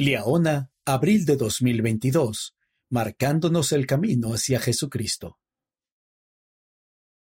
Liaona, abril de 2022, marcándonos el camino hacia Jesucristo.